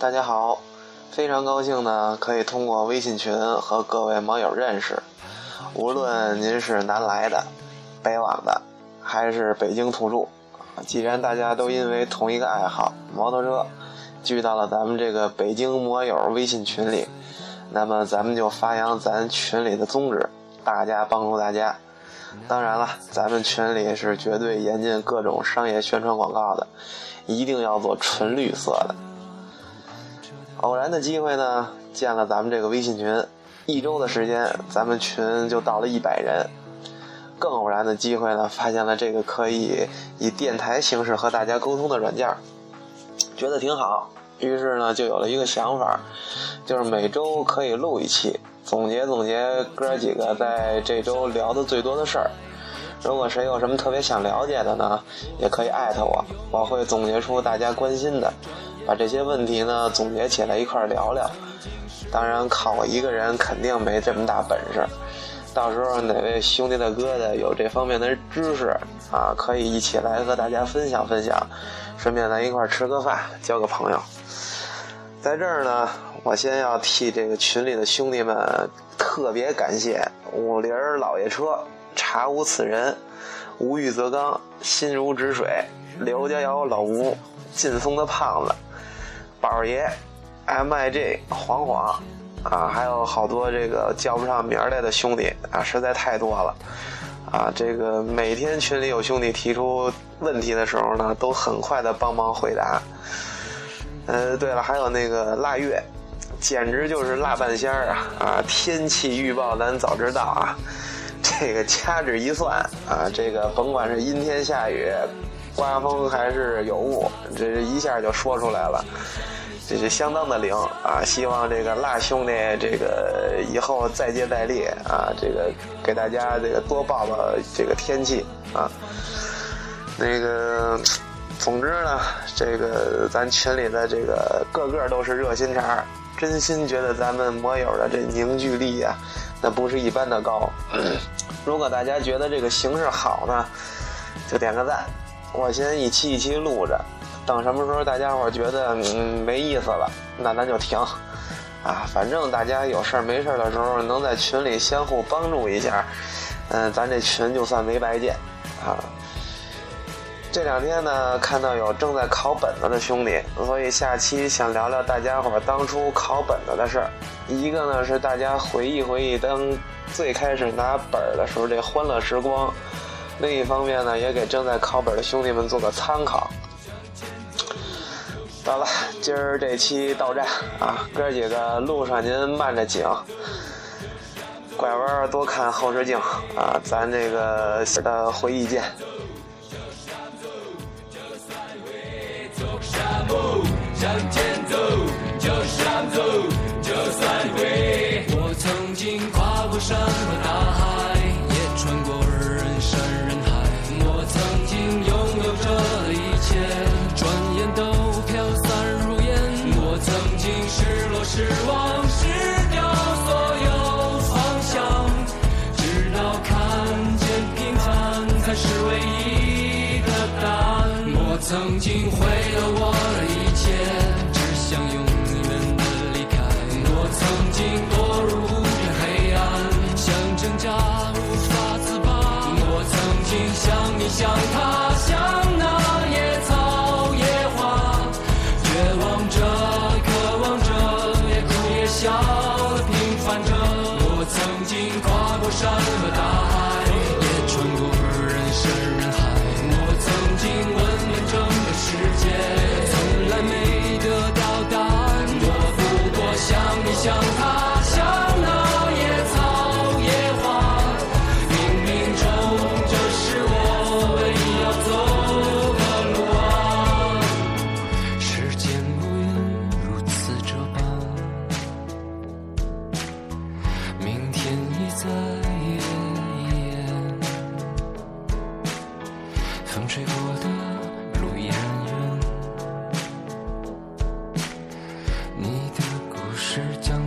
大家好，非常高兴呢，可以通过微信群和各位网友认识。无论您是南来的、北往的，还是北京土著，既然大家都因为同一个爱好——摩托车，聚到了咱们这个北京摩友微信群里，那么咱们就发扬咱群里的宗旨，大家帮助大家。当然了，咱们群里是绝对严禁各种商业宣传广告的，一定要做纯绿色的。偶然的机会呢，建了咱们这个微信群，一周的时间，咱们群就到了一百人。更偶然的机会呢，发现了这个可以以电台形式和大家沟通的软件，觉得挺好。于是呢，就有了一个想法，就是每周可以录一期。总结总结哥几个在这周聊的最多的事儿，如果谁有什么特别想了解的呢，也可以艾特我，我会总结出大家关心的，把这些问题呢总结起来一块聊聊。当然靠我一个人肯定没这么大本事，到时候哪位兄弟的哥的有这方面的知识啊，可以一起来和大家分享分享，顺便咱一块吃个饭，交个朋友。在这儿呢，我先要替这个群里的兄弟们特别感谢五菱老爷车、查无此人、无欲则刚、心如止水、刘家窑老吴、劲松的胖子、宝爷、MIG 黄黄啊，还有好多这个叫不上名来的兄弟啊，实在太多了啊！这个每天群里有兄弟提出问题的时候呢，都很快的帮忙回答。呃，对了，还有那个腊月，简直就是腊半仙儿啊！啊，天气预报咱早知道啊，这个掐指一算啊，这个甭管是阴天下雨、刮风还是有雾，这一下就说出来了，这是相当的灵啊！希望这个辣兄弟这个以后再接再厉啊！这个给大家这个多报报这个天气啊，那个。总之呢，这个咱群里的这个个个都是热心肠，真心觉得咱们摩友的这凝聚力呀，那不是一般的高。如果大家觉得这个形式好呢，就点个赞。我先一期一期录着，等什么时候大家伙觉得嗯没意思了，那咱就停。啊，反正大家有事儿没事儿的时候，能在群里相互帮助一下，嗯，咱这群就算没白建啊。这两天呢，看到有正在考本子的兄弟，所以下期想聊聊大家伙当初考本子的事儿。一个呢是大家回忆回忆当最开始拿本儿的时候这欢乐时光，另一方面呢也给正在考本的兄弟们做个参考。得了，今儿这期到站啊，哥几个路上您慢着警，拐弯多看后视镜啊，咱这个的回忆见。向前走，就是让走，就算会。我曾经跨过山和大海，失望失掉所有方向直到看见平凡才是唯一的答案。我曾经毁了我的一切只想永和大海也穿过人山人海我曾经问遍整个世界从来没得到答案我不过像你像他像那野草野花冥冥中这是我唯一要走的路啊时间如烟如此这般明天已在 shelter